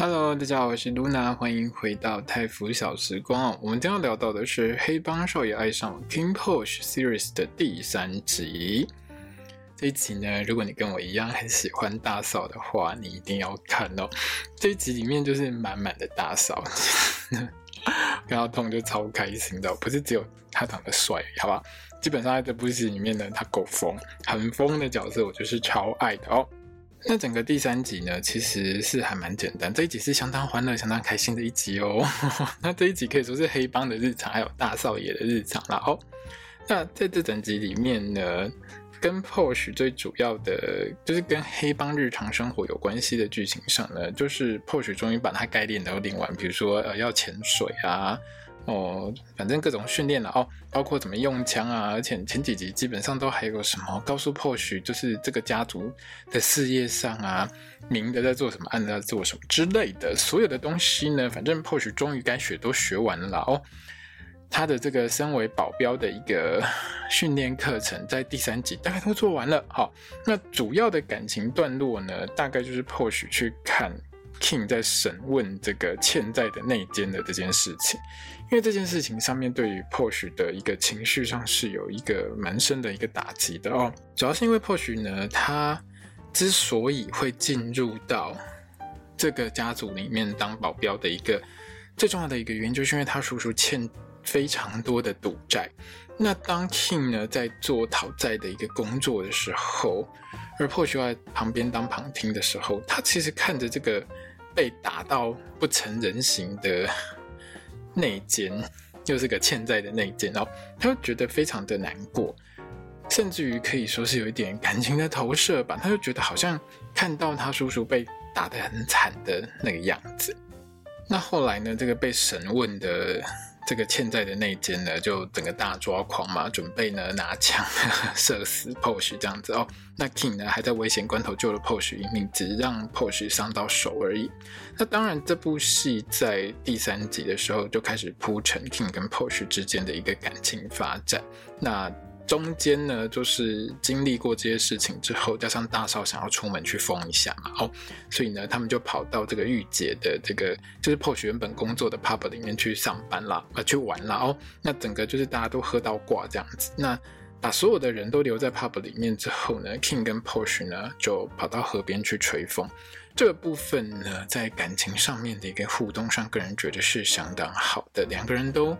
Hello，大家好，我是 Luna，欢迎回到泰腐小时光。我们将要聊到的是《黑帮少爷爱上 King Posh Series》的第三集。这一集呢，如果你跟我一样很喜欢大嫂的话，你一定要看哦。这一集里面就是满满的大嫂，看到痛就超开心的，不是只有他长得帅，好吧？基本上在这部戏里面呢，他够疯，很疯的角色，我就是超爱的哦。那整个第三集呢，其实是还蛮简单。这一集是相当欢乐、相当开心的一集哦。那这一集可以说是黑帮的日常，还有大少爷的日常啦。哦，那在这整集里面呢，跟 Porsche 最主要的就是跟黑帮日常生活有关系的剧情上呢，就是 Porsche 终于把他该练的都练完，比如说呃要潜水啊。哦，反正各种训练了哦，包括怎么用枪啊，而且前几集基本上都还有什么告诉 posh 就是这个家族的事业上啊，明的在做什么，暗的在做什么之类的，所有的东西呢，反正 posh 终于该学都学完了哦。他的这个身为保镖的一个 训练课程，在第三集大概都做完了。好，那主要的感情段落呢，大概就是 posh 去看。King 在审问这个欠债的内奸的这件事情，因为这件事情上面对于 Porsche 的一个情绪上是有一个蛮深的一个打击的哦。主要是因为 Porsche 呢，他之所以会进入到这个家族里面当保镖的一个最重要的一个原因，就是因为他叔叔欠非常多的赌债。那当 King 呢在做讨债的一个工作的时候，而 Porsche 在旁边当旁听的时候，他其实看着这个。被打到不成人形的内奸，又是个欠债的内奸，然后他就觉得非常的难过，甚至于可以说是有一点感情的投射吧。他就觉得好像看到他叔叔被打得很惨的那个样子。那后来呢，这个被审问的。这个欠债的内奸呢，就整个大抓狂嘛，准备呢拿枪 射死 Posh 这样子哦。那 King 呢还在危险关头救了 Posh 一命，只是让 Posh 伤到手而已。那当然，这部戏在第三集的时候就开始铺陈 King 跟 Posh 之间的一个感情发展。那中间呢，就是经历过这些事情之后，加上大少想要出门去疯一下嘛，哦，所以呢，他们就跑到这个御姐的这个就是 Porsche 原本工作的 pub 里面去上班啦，啊，去玩啦，哦，那整个就是大家都喝到挂这样子。那把所有的人都留在 pub 里面之后呢，King 跟 Porsche 呢就跑到河边去吹风。这个部分呢，在感情上面的一个互动上，个人觉得是相当好的，两个人都。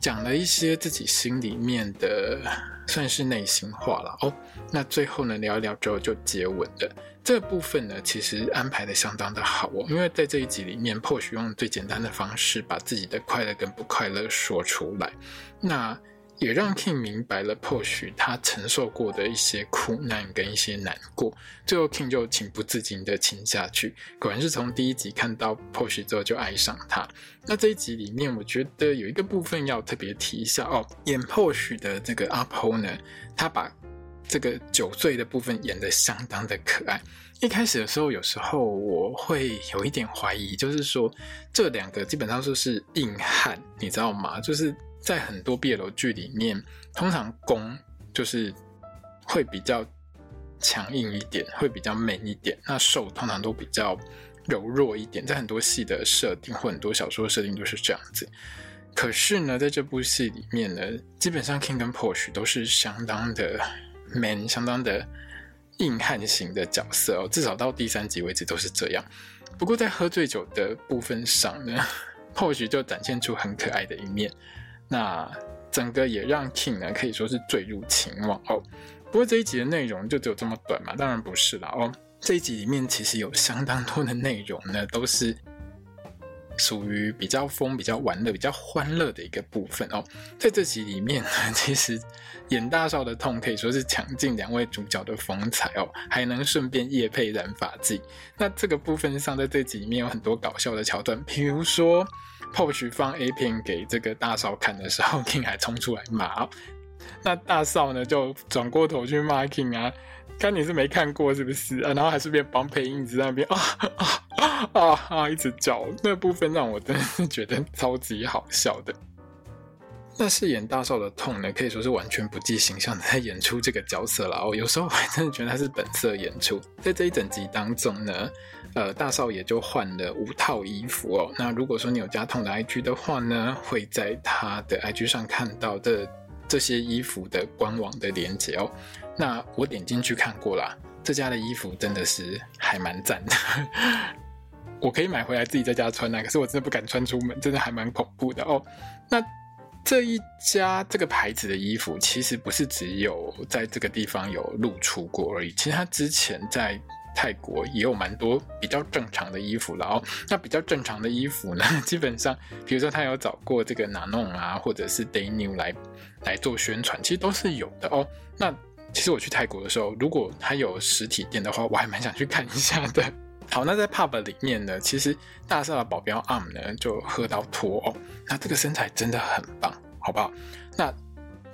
讲了一些自己心里面的，算是内心话了哦。那最后呢，聊一聊之后就接吻了。这部分呢，其实安排的相当的好哦，因为在这一集里面或许用最简单的方式把自己的快乐跟不快乐说出来。那也让 King 明白了 Posh 他承受过的一些苦难跟一些难过，最后 King 就情不自禁的亲下去。果然是从第一集看到 Posh 之后就爱上他。那这一集里面，我觉得有一个部分要特别提一下哦，演 Posh 的这个阿 Po 呢，他把这个酒醉的部分演得相当的可爱。一开始的时候，有时候我会有一点怀疑，就是说这两个基本上就是硬汉，你知道吗？就是。在很多 BL 剧里面，通常攻就是会比较强硬一点，会比较 man 一点。那受通常都比较柔弱一点。在很多戏的设定或很多小说的设定都是这样子。可是呢，在这部戏里面呢，基本上 King 跟 Porsche 都是相当的 man，相当的硬汉型的角色哦。至少到第三集为止都是这样。不过在喝醉酒的部分上呢，Porsche 就展现出很可爱的一面。那整个也让 King 呢可以说是坠入情网哦。不过这一集的内容就只有这么短嘛？当然不是啦哦。这一集里面其实有相当多的内容呢，都是属于比较疯、比较玩乐、比较欢乐的一个部分哦。在这集里面呢，其实演大少的痛可以说是抢尽两位主角的风采哦，还能顺便夜配染发剂。那这个部分上，在这集里面有很多搞笑的桥段，比如说。Porsche 放 A 片给这个大少看的时候，King 还冲出来骂，那大少呢就转过头去骂 King 啊，看你是没看过是不是啊？然后还顺便帮配音一直在那边啊啊啊啊一直叫，那部分让我真的是觉得超级好笑的。那饰演大少的痛呢，可以说是完全不计形象的在演出这个角色了哦。有时候我还真的觉得他是本色演出。在这一整集当中呢，呃，大少也就换了五套衣服哦。那如果说你有加痛的 IG 的话呢，会在他的 IG 上看到这这些衣服的官网的链接哦。那我点进去看过啦，这家的衣服真的是还蛮赞的。我可以买回来自己在家穿啊，可是我真的不敢穿出门，真的还蛮恐怖的哦。那。这一家这个牌子的衣服，其实不是只有在这个地方有露出过而已。其实他之前在泰国也有蛮多比较正常的衣服了哦。那比较正常的衣服呢，基本上，比如说他有找过这个 Nano 啊，或者是 Day New 来来做宣传，其实都是有的哦。那其实我去泰国的时候，如果他有实体店的话，我还蛮想去看一下的。好，那在 pub 里面呢，其实大少的保镖 arm 呢就喝到脱哦，那这个身材真的很棒，好不好？那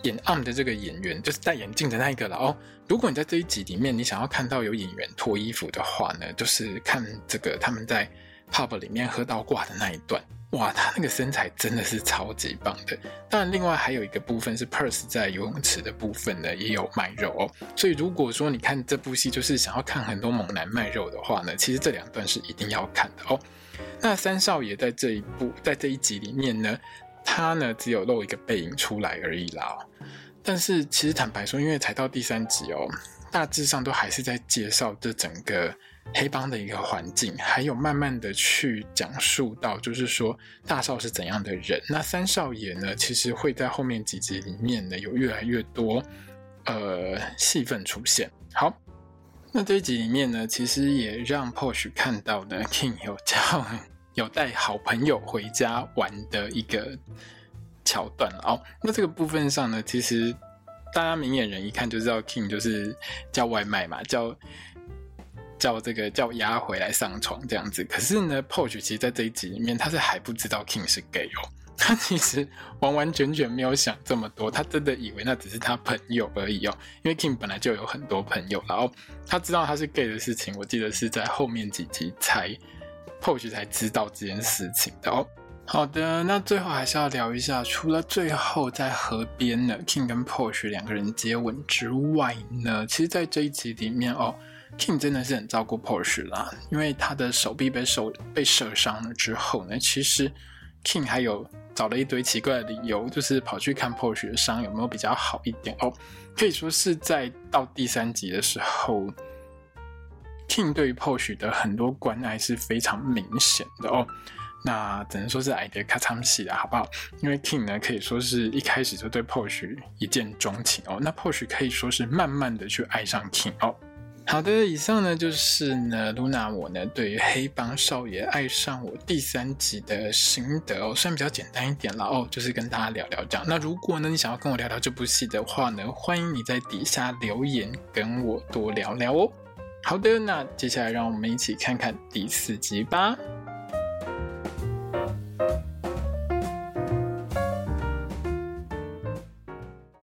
演 arm 的这个演员就是戴眼镜的那一个了哦。如果你在这一集里面你想要看到有演员脱衣服的话呢，就是看这个他们在 pub 里面喝到挂的那一段。哇，他那个身材真的是超级棒的。当然，另外还有一个部分是 Perth 在游泳池的部分呢，也有卖肉哦。所以如果说你看这部戏就是想要看很多猛男卖肉的话呢，其实这两段是一定要看的哦。那三少爷在这一部在这一集里面呢，他呢只有露一个背影出来而已啦。但是其实坦白说，因为才到第三集哦，大致上都还是在介绍这整个。黑帮的一个环境，还有慢慢的去讲述到，就是说大少是怎样的人。那三少爷呢，其实会在后面几集里面呢，有越来越多呃戏份出现。好，那这一集里面呢，其实也让 Porsche 看到呢，King 有叫有带好朋友回家玩的一个桥段哦。那这个部分上呢，其实大家明眼人一看就知道，King 就是叫外卖嘛，叫。叫这个叫鸭回来上床这样子，可是呢，Porsche 其实在这一集里面，他是还不知道 King 是 gay 哦，他其实完完全全没有想这么多，他真的以为那只是他朋友而已哦，因为 King 本来就有很多朋友，然后他知道他是 gay 的事情，我记得是在后面几集才 Porsche 才知道这件事情的哦。好的，那最后还是要聊一下，除了最后在河边呢，King 跟 Porsche 两个人接吻之外呢，其实在这一集里面哦。King 真的是很照顾 Porsche 啦，因为他的手臂被手被射伤了之后呢，其实 King 还有找了一堆奇怪的理由，就是跑去看 Porsche 的伤有没有比较好一点哦。可以说是在到第三集的时候，King 对于 Porsche 的很多关爱是非常明显的哦。那只能说是矮的卡惨死了，好不好？因为 King 呢可以说是一开始就对 Porsche 一见钟情哦，那 Porsche 可以说是慢慢的去爱上 King 哦。好的，以上呢就是呢露娜我呢对于《黑帮少爷爱上我》第三集的心得哦，虽然比较简单一点啦哦，就是跟大家聊聊这样。那如果呢你想要跟我聊聊这部戏的话呢，欢迎你在底下留言跟我多聊聊哦。好的，那接下来让我们一起看看第四集吧。